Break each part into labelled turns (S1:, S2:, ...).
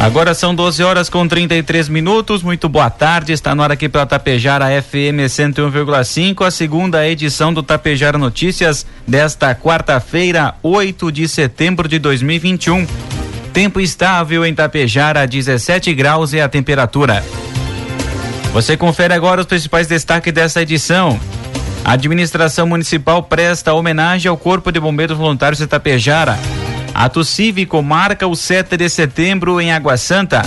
S1: Agora são 12 horas com 33 minutos. Muito boa tarde. Está no ar aqui pela Tapejara FM 101,5, a segunda edição do Tapejara Notícias desta quarta-feira, 8 de setembro de 2021. Tempo estável em Tapejara, 17 graus é a temperatura. Você confere agora os principais destaques dessa edição. A administração municipal presta homenagem ao Corpo de Bombeiros Voluntários de Tapejara. Ato cívico marca o 7 de setembro em Água Santa.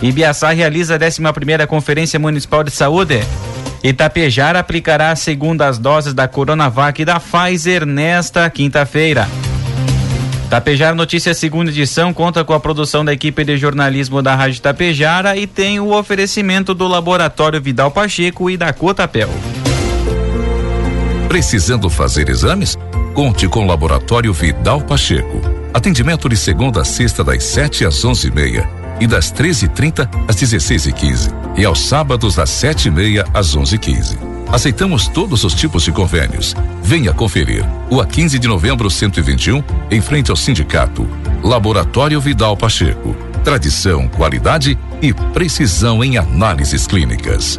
S1: Ibiaçá realiza a 11 primeira Conferência Municipal de Saúde. Itapejara aplicará as segundas doses da Coronavac e da Pfizer nesta quinta-feira. Tapejara Notícias segunda edição conta com a produção da equipe de jornalismo da Rádio Tapejara e tem o oferecimento do Laboratório Vidal Pacheco e da Cotapel.
S2: Precisando fazer exames? Conte com o Laboratório Vidal Pacheco Atendimento de segunda a sexta das 7 às onze e meia e das 13h30 às 16h15 e, e, aos sábados das 7h30 às 11h15. Aceitamos todos os tipos de convênios. Venha conferir. O a 15 de novembro 121, em frente ao sindicato. Laboratório Vidal Pacheco. Tradição, qualidade e precisão em análises clínicas.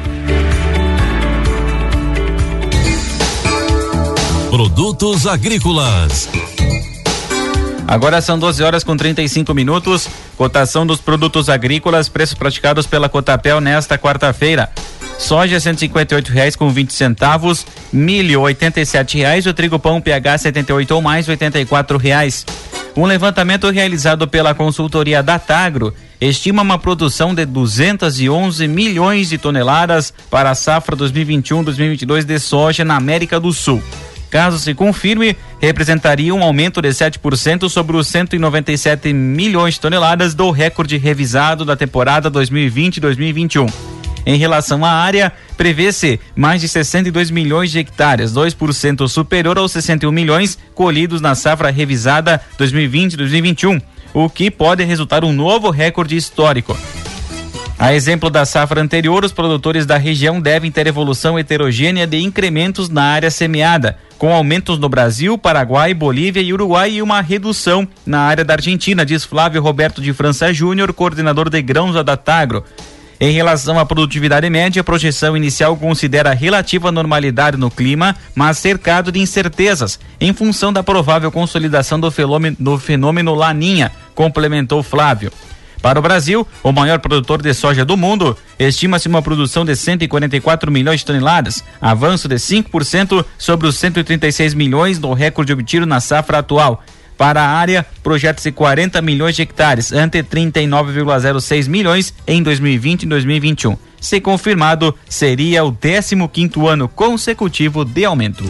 S3: Produtos agrícolas.
S1: Agora são 12 horas com 35 minutos. Cotação dos produtos agrícolas, preços praticados pela Cotapel nesta quarta-feira. Soja R$ 158,20 com 20 centavos, milho R$ 87,00, o trigo pão PH 78 ou mais R$ 84,00. Um levantamento realizado pela consultoria Datagro estima uma produção de 211 milhões de toneladas para a safra 2021-2022 de soja na América do Sul. Caso se confirme, representaria um aumento de 7% sobre os 197 milhões de toneladas do recorde revisado da temporada 2020-2021. Em relação à área, prevê-se mais de 62 milhões de hectares, 2% superior aos 61 milhões colhidos na safra revisada 2020-2021, o que pode resultar um novo recorde histórico. A exemplo da safra anterior, os produtores da região devem ter evolução heterogênea de incrementos na área semeada, com aumentos no Brasil, Paraguai, Bolívia e Uruguai e uma redução na área da Argentina, diz Flávio Roberto de França Júnior, coordenador de grãos da Datagro. Em relação à produtividade média, a projeção inicial considera relativa normalidade no clima, mas cercado de incertezas, em função da provável consolidação do fenômeno, do fenômeno Laninha, complementou Flávio. Para o Brasil, o maior produtor de soja do mundo, estima-se uma produção de 144 milhões de toneladas, avanço de 5% sobre os 136 milhões do recorde obtido na safra atual. Para a área, projeta-se 40 milhões de hectares, ante 39,06 milhões em 2020 e 2021. Se confirmado, seria o 15º ano consecutivo de aumento.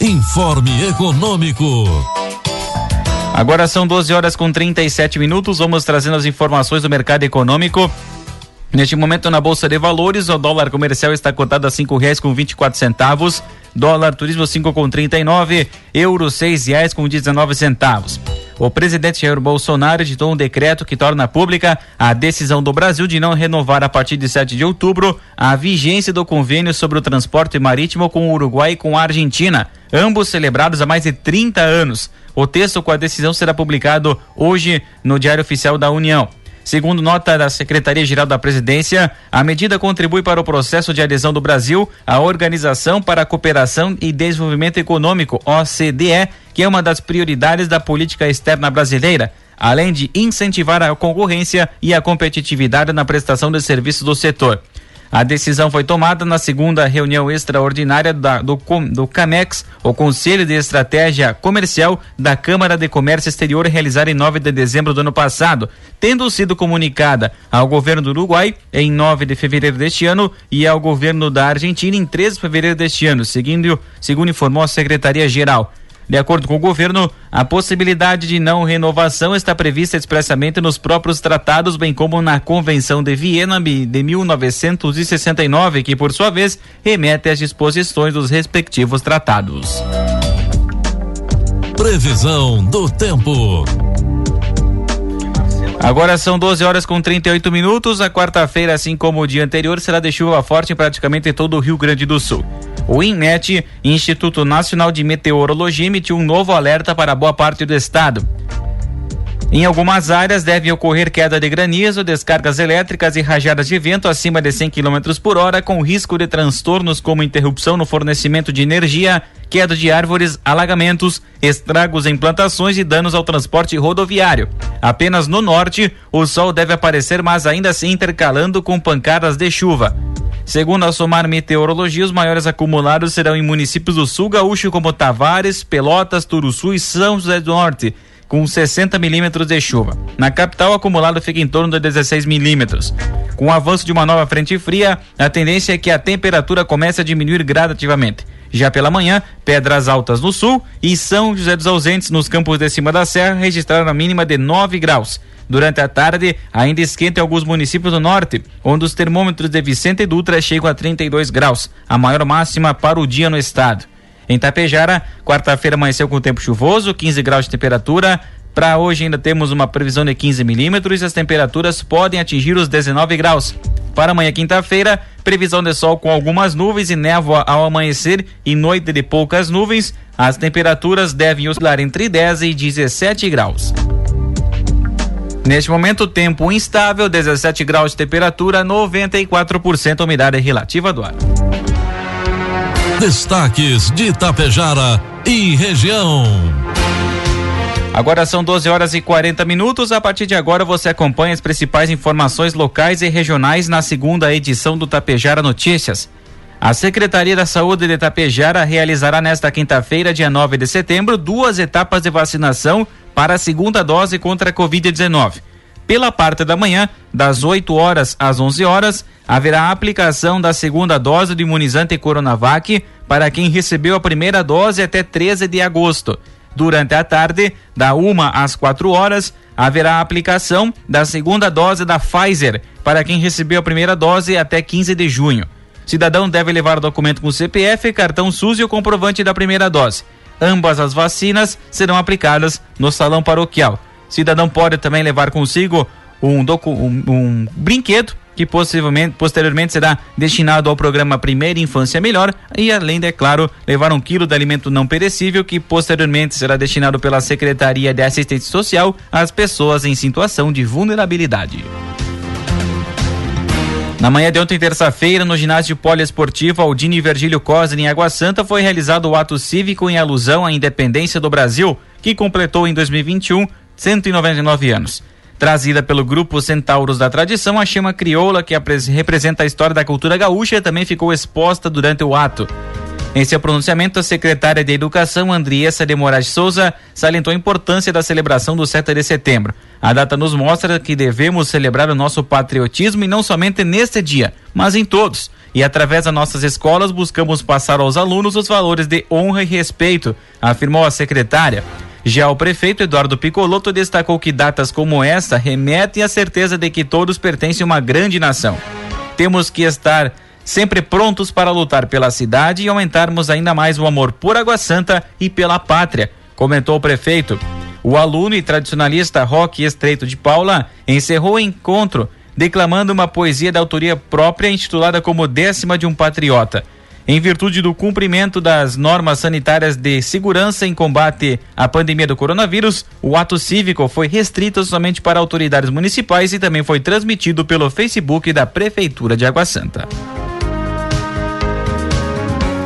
S3: Informe Econômico.
S1: Agora são 12 horas com 37 minutos. Vamos trazendo as informações do mercado econômico. Neste momento na Bolsa de Valores, o dólar comercial está cotado a cinco reais com vinte centavos, dólar turismo cinco com trinta euro seis reais com dezenove centavos. O presidente Jair Bolsonaro editou um decreto que torna pública a decisão do Brasil de não renovar a partir de 7 de outubro a vigência do convênio sobre o transporte marítimo com o Uruguai e com a Argentina, ambos celebrados há mais de 30 anos. O texto com a decisão será publicado hoje no Diário Oficial da União. Segundo nota da Secretaria-Geral da Presidência, a medida contribui para o processo de adesão do Brasil à Organização para a Cooperação e Desenvolvimento Econômico, OCDE, que é uma das prioridades da política externa brasileira, além de incentivar a concorrência e a competitividade na prestação de serviços do setor. A decisão foi tomada na segunda reunião extraordinária da, do, do CAMEX, o Conselho de Estratégia Comercial da Câmara de Comércio Exterior, realizada em 9 de dezembro do ano passado, tendo sido comunicada ao governo do Uruguai em 9 de fevereiro deste ano e ao governo da Argentina em 13 de fevereiro deste ano, seguindo, segundo informou a Secretaria-Geral. De acordo com o governo, a possibilidade de não renovação está prevista expressamente nos próprios tratados, bem como na Convenção de Viena de 1969, que, por sua vez, remete às disposições dos respectivos tratados.
S3: Previsão do tempo.
S1: Agora são 12 horas com 38 minutos. A quarta-feira, assim como o dia anterior, será de chuva forte em praticamente todo o Rio Grande do Sul. O INMET, Instituto Nacional de Meteorologia, emitiu um novo alerta para boa parte do estado. Em algumas áreas deve ocorrer queda de granizo, descargas elétricas e rajadas de vento acima de 100 km por hora, com risco de transtornos como interrupção no fornecimento de energia, queda de árvores, alagamentos, estragos em plantações e danos ao transporte rodoviário. Apenas no norte, o sol deve aparecer, mas ainda assim intercalando com pancadas de chuva. Segundo a Somar Meteorologia, os maiores acumulados serão em municípios do sul gaúcho como Tavares, Pelotas, Turuçu e São José do Norte, com 60 milímetros de chuva. Na capital, o acumulado fica em torno de 16 milímetros. Com o avanço de uma nova frente fria, a tendência é que a temperatura comece a diminuir gradativamente. Já pela manhã, Pedras Altas no sul e São José dos Ausentes nos campos de cima da serra registraram a mínima de 9 graus. Durante a tarde, ainda esquenta em alguns municípios do norte, onde os termômetros de Vicente Dutra chegam a 32 graus, a maior máxima para o dia no estado. Em Tapejara, quarta-feira amanheceu com tempo chuvoso, 15 graus de temperatura. Para hoje ainda temos uma previsão de 15 milímetros e as temperaturas podem atingir os 19 graus. Para amanhã, quinta-feira, previsão de sol com algumas nuvens e névoa ao amanhecer e noite de poucas nuvens. As temperaturas devem oscilar entre 10 e 17 graus. Neste momento, tempo instável, 17 graus de temperatura, 94% umidade relativa do ar.
S3: Destaques de Itapejara e região.
S1: Agora são 12 horas e 40 minutos. A partir de agora você acompanha as principais informações locais e regionais na segunda edição do Tapejara Notícias. A Secretaria da Saúde de Tapejara realizará nesta quinta-feira, dia 9 de setembro, duas etapas de vacinação para a segunda dose contra a Covid-19. Pela parte da manhã, das 8 horas às 11 horas, haverá a aplicação da segunda dose do imunizante Coronavac para quem recebeu a primeira dose até 13 de agosto. Durante a tarde, da 1 às 4 horas, haverá a aplicação da segunda dose da Pfizer para quem recebeu a primeira dose até 15 de junho. Cidadão deve levar documento com CPF, cartão SUS e o comprovante da primeira dose. Ambas as vacinas serão aplicadas no salão paroquial. Cidadão pode também levar consigo um, um, um brinquedo que possivelmente, posteriormente será destinado ao programa Primeira Infância Melhor e além é claro, levar um quilo de alimento não perecível que posteriormente será destinado pela Secretaria de Assistência Social às pessoas em situação de vulnerabilidade. Na manhã de ontem, terça-feira, no ginásio poliesportivo Aldine Virgílio Costa, em Água Santa, foi realizado o ato cívico em alusão à independência do Brasil, que completou em 2021 199 anos. Trazida pelo grupo Centauros da Tradição, a chama crioula, que representa a história da cultura gaúcha, também ficou exposta durante o ato. Em seu pronunciamento, a secretária de Educação, Andriessa de Moraes Souza, salientou a importância da celebração do 7 de setembro. A data nos mostra que devemos celebrar o nosso patriotismo e não somente neste dia, mas em todos. E através das nossas escolas buscamos passar aos alunos os valores de honra e respeito, afirmou a secretária. Já o prefeito Eduardo Picoloto destacou que datas como esta remetem à certeza de que todos pertencem a uma grande nação. Temos que estar sempre prontos para lutar pela cidade e aumentarmos ainda mais o amor por Água Santa e pela pátria, comentou o prefeito. O aluno e tradicionalista Roque Estreito de Paula encerrou o encontro declamando uma poesia da autoria própria intitulada como Décima de um Patriota. Em virtude do cumprimento das normas sanitárias de segurança em combate à pandemia do coronavírus, o ato cívico foi restrito somente para autoridades municipais e também foi transmitido pelo Facebook da Prefeitura de Água Santa.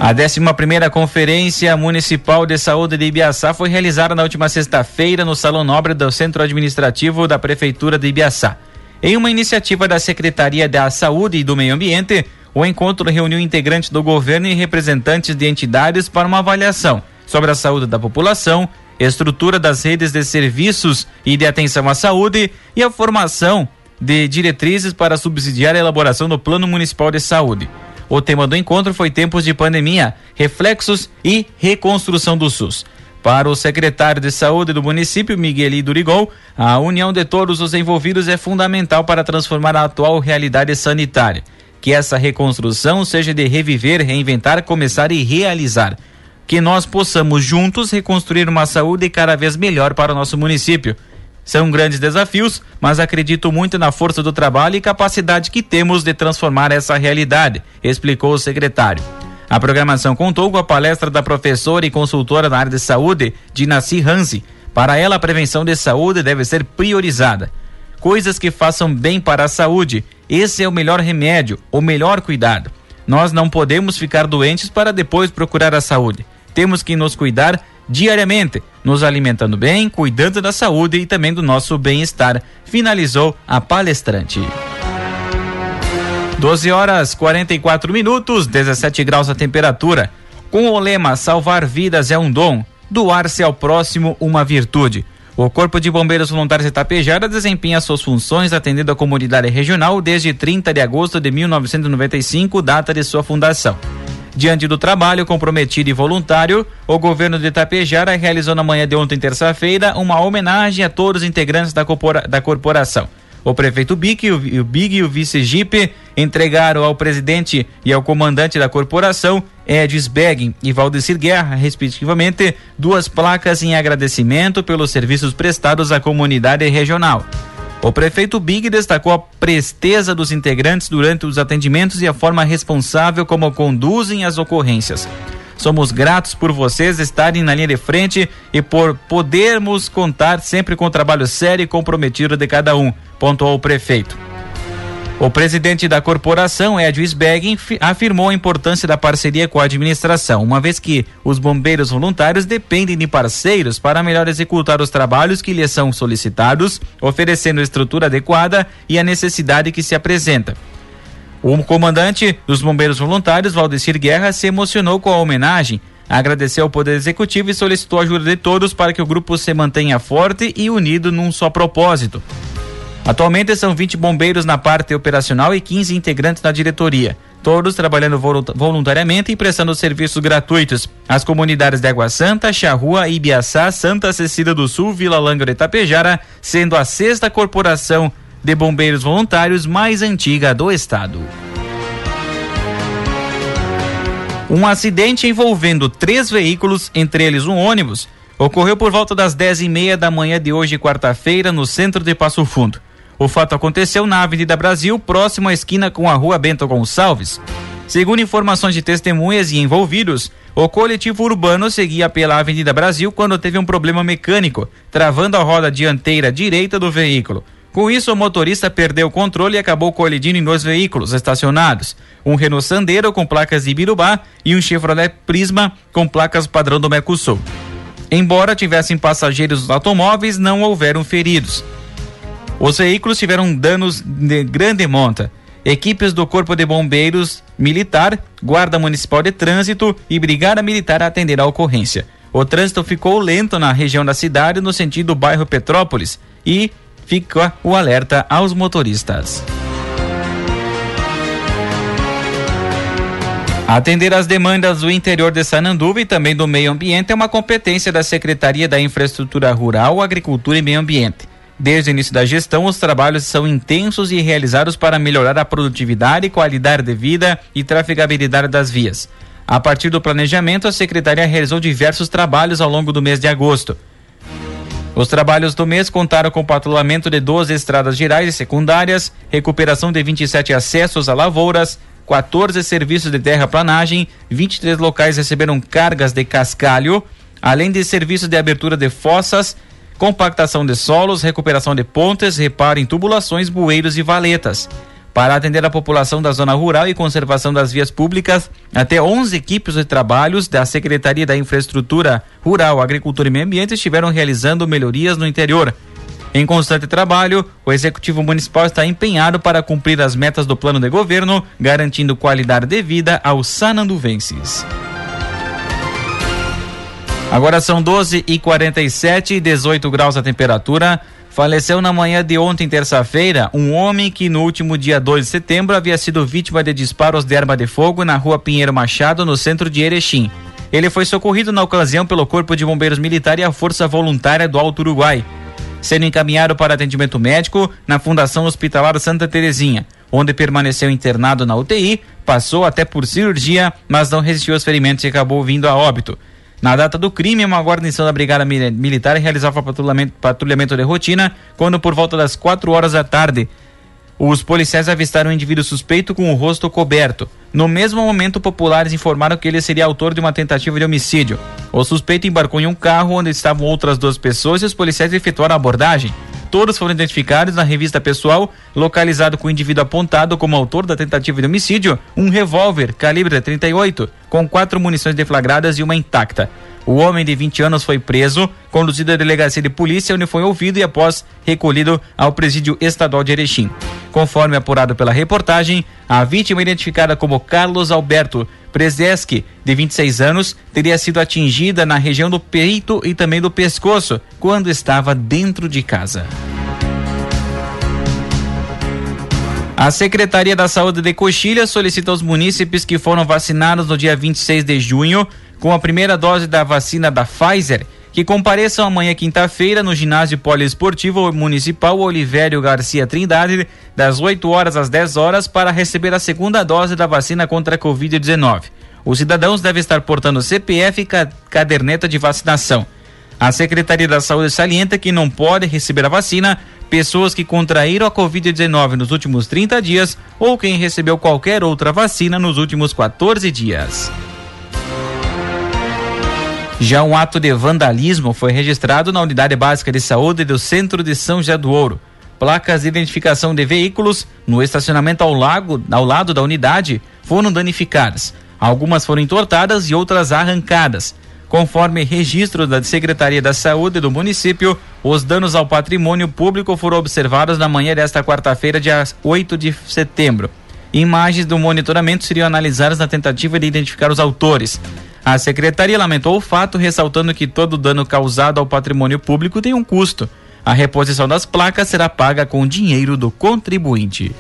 S1: A 11 Conferência Municipal de Saúde de Ibiaçá foi realizada na última sexta-feira no Salão Nobre do Centro Administrativo da Prefeitura de Ibiaçá. Em uma iniciativa da Secretaria da Saúde e do Meio Ambiente, o encontro reuniu integrantes do governo e representantes de entidades para uma avaliação sobre a saúde da população, estrutura das redes de serviços e de atenção à saúde e a formação de diretrizes para subsidiar a elaboração do Plano Municipal de Saúde. O tema do encontro foi tempos de pandemia, reflexos e reconstrução do SUS. Para o secretário de Saúde do município, Miguel Durigol, a união de todos os envolvidos é fundamental para transformar a atual realidade sanitária. Que essa reconstrução seja de reviver, reinventar, começar e realizar. Que nós possamos juntos reconstruir uma saúde cada vez melhor para o nosso município. São grandes desafios, mas acredito muito na força do trabalho e capacidade que temos de transformar essa realidade, explicou o secretário. A programação contou com a palestra da professora e consultora na área de saúde, Dinaci Hansi. Para ela, a prevenção de saúde deve ser priorizada. Coisas que façam bem para a saúde. Esse é o melhor remédio, o melhor cuidado. Nós não podemos ficar doentes para depois procurar a saúde. Temos que nos cuidar diariamente, nos alimentando bem, cuidando da saúde e também do nosso bem-estar, finalizou a palestrante. 12 horas 44 minutos, 17 graus a temperatura. Com o lema Salvar vidas é um dom, doar-se ao próximo uma virtude. O Corpo de Bombeiros Voluntários de Itapejara desempenha suas funções atendendo a comunidade regional desde 30 de agosto de 1995, data de sua fundação. Diante do trabalho comprometido e voluntário, o governo de Itapejara realizou na manhã de ontem, terça-feira, uma homenagem a todos os integrantes da, corpora da corporação. O prefeito Big, o, o Big e o vice Gipe entregaram ao presidente e ao comandante da corporação, Edis Begin e Valdecir Guerra, respectivamente, duas placas em agradecimento pelos serviços prestados à comunidade regional. O prefeito Big destacou a presteza dos integrantes durante os atendimentos e a forma responsável como conduzem as ocorrências. Somos gratos por vocês estarem na linha de frente e por podermos contar sempre com o trabalho sério e comprometido de cada um, pontuou o prefeito. O presidente da corporação, Ed Sbeggen, afirmou a importância da parceria com a administração, uma vez que os bombeiros voluntários dependem de parceiros para melhor executar os trabalhos que lhes são solicitados, oferecendo estrutura adequada e a necessidade que se apresenta. O comandante dos bombeiros voluntários, Valdecir Guerra, se emocionou com a homenagem, agradeceu ao Poder Executivo e solicitou a ajuda de todos para que o grupo se mantenha forte e unido num só propósito. Atualmente são 20 bombeiros na parte operacional e 15 integrantes na diretoria, todos trabalhando voluntariamente e prestando serviços gratuitos às comunidades de Água Santa, Charrua, Ibiaçá, Santa Cecília do Sul, Vila Lângaro e Itapejara, sendo a sexta corporação de bombeiros voluntários mais antiga do estado. Um acidente envolvendo três veículos, entre eles um ônibus, ocorreu por volta das dez e meia da manhã de hoje, quarta-feira, no centro de Passo Fundo. O fato aconteceu na Avenida Brasil, próximo à esquina com a Rua Bento Gonçalves. Segundo informações de testemunhas e envolvidos, o coletivo urbano seguia pela Avenida Brasil quando teve um problema mecânico, travando a roda dianteira direita do veículo. Com isso, o motorista perdeu o controle e acabou colidindo em dois veículos estacionados: um Renault Sandero com placas de Ibirubá e um Chevrolet Prisma com placas padrão do Mercosul. Embora tivessem passageiros nos automóveis, não houveram feridos. Os veículos tiveram danos de grande monta. Equipes do Corpo de Bombeiros Militar, Guarda Municipal de Trânsito e Brigada Militar atenderam a ocorrência. O trânsito ficou lento na região da cidade, no sentido do bairro Petrópolis, e fica o alerta aos motoristas. Atender às demandas do interior de Sananduva e também do meio ambiente é uma competência da Secretaria da Infraestrutura Rural, Agricultura e Meio Ambiente. Desde o início da gestão, os trabalhos são intensos e realizados para melhorar a produtividade, qualidade de vida e trafegabilidade das vias. A partir do planejamento, a secretaria realizou diversos trabalhos ao longo do mês de agosto. Os trabalhos do mês contaram com o patrulhamento de 12 estradas gerais e secundárias, recuperação de 27 acessos a lavouras, 14 serviços de terraplanagem, 23 locais receberam cargas de cascalho, além de serviços de abertura de fossas, compactação de solos, recuperação de pontes, reparo em tubulações, bueiros e valetas. Para atender a população da zona rural e conservação das vias públicas, até 11 equipes de trabalhos da Secretaria da Infraestrutura Rural, Agricultura e Meio Ambiente estiveram realizando melhorias no interior. Em constante trabalho, o Executivo Municipal está empenhado para cumprir as metas do plano de governo, garantindo qualidade de vida aos sananduvenses. Agora são 12 e 47 e 18 graus a temperatura. Faleceu na manhã de ontem, terça-feira, um homem que no último dia 2 de setembro havia sido vítima de disparos de arma de fogo na rua Pinheiro Machado, no centro de Erechim. Ele foi socorrido na ocasião pelo Corpo de Bombeiros Militar e a Força Voluntária do Alto Uruguai, sendo encaminhado para atendimento médico na Fundação Hospitalar Santa Terezinha, onde permaneceu internado na UTI, passou até por cirurgia, mas não resistiu aos ferimentos e acabou vindo a óbito. Na data do crime, uma guarnição da Brigada Militar realizava patrulhamento, patrulhamento de rotina quando, por volta das 4 horas da tarde, os policiais avistaram um indivíduo suspeito com o rosto coberto. No mesmo momento, populares informaram que ele seria autor de uma tentativa de homicídio. O suspeito embarcou em um carro onde estavam outras duas pessoas e os policiais efetuaram a abordagem. Todos foram identificados na revista pessoal, localizado com o indivíduo apontado como autor da tentativa de homicídio, um revólver calibre 38, com quatro munições deflagradas e uma intacta. O homem de 20 anos foi preso, conduzido à delegacia de polícia, onde foi ouvido e após recolhido ao presídio estadual de Erechim. Conforme apurado pela reportagem, a vítima identificada como Carlos Alberto Prezeski, de 26 anos, teria sido atingida na região do peito e também do pescoço quando estava dentro de casa. A Secretaria da Saúde de Coxilha solicita aos munícipes que foram vacinados no dia 26 de junho com a primeira dose da vacina da Pfizer que compareçam amanhã quinta-feira no ginásio poliesportivo municipal Olivério Garcia Trindade, das 8 horas às 10 horas, para receber a segunda dose da vacina contra a Covid-19. Os cidadãos devem estar portando CPF e caderneta de vacinação. A Secretaria da Saúde salienta que não pode receber a vacina pessoas que contraíram a Covid-19 nos últimos 30 dias ou quem recebeu qualquer outra vacina nos últimos 14 dias. Já um ato de vandalismo foi registrado na Unidade Básica de Saúde do Centro de São José do Ouro. Placas de identificação de veículos no estacionamento ao, lago, ao lado da unidade foram danificadas. Algumas foram entortadas e outras arrancadas. Conforme registro da Secretaria da Saúde do município, os danos ao patrimônio público foram observados na manhã desta quarta-feira, dia 8 de setembro. Imagens do monitoramento seriam analisadas na tentativa de identificar os autores. A secretaria lamentou o fato, ressaltando que todo dano causado ao patrimônio público tem um custo. A reposição das placas será paga com dinheiro do contribuinte.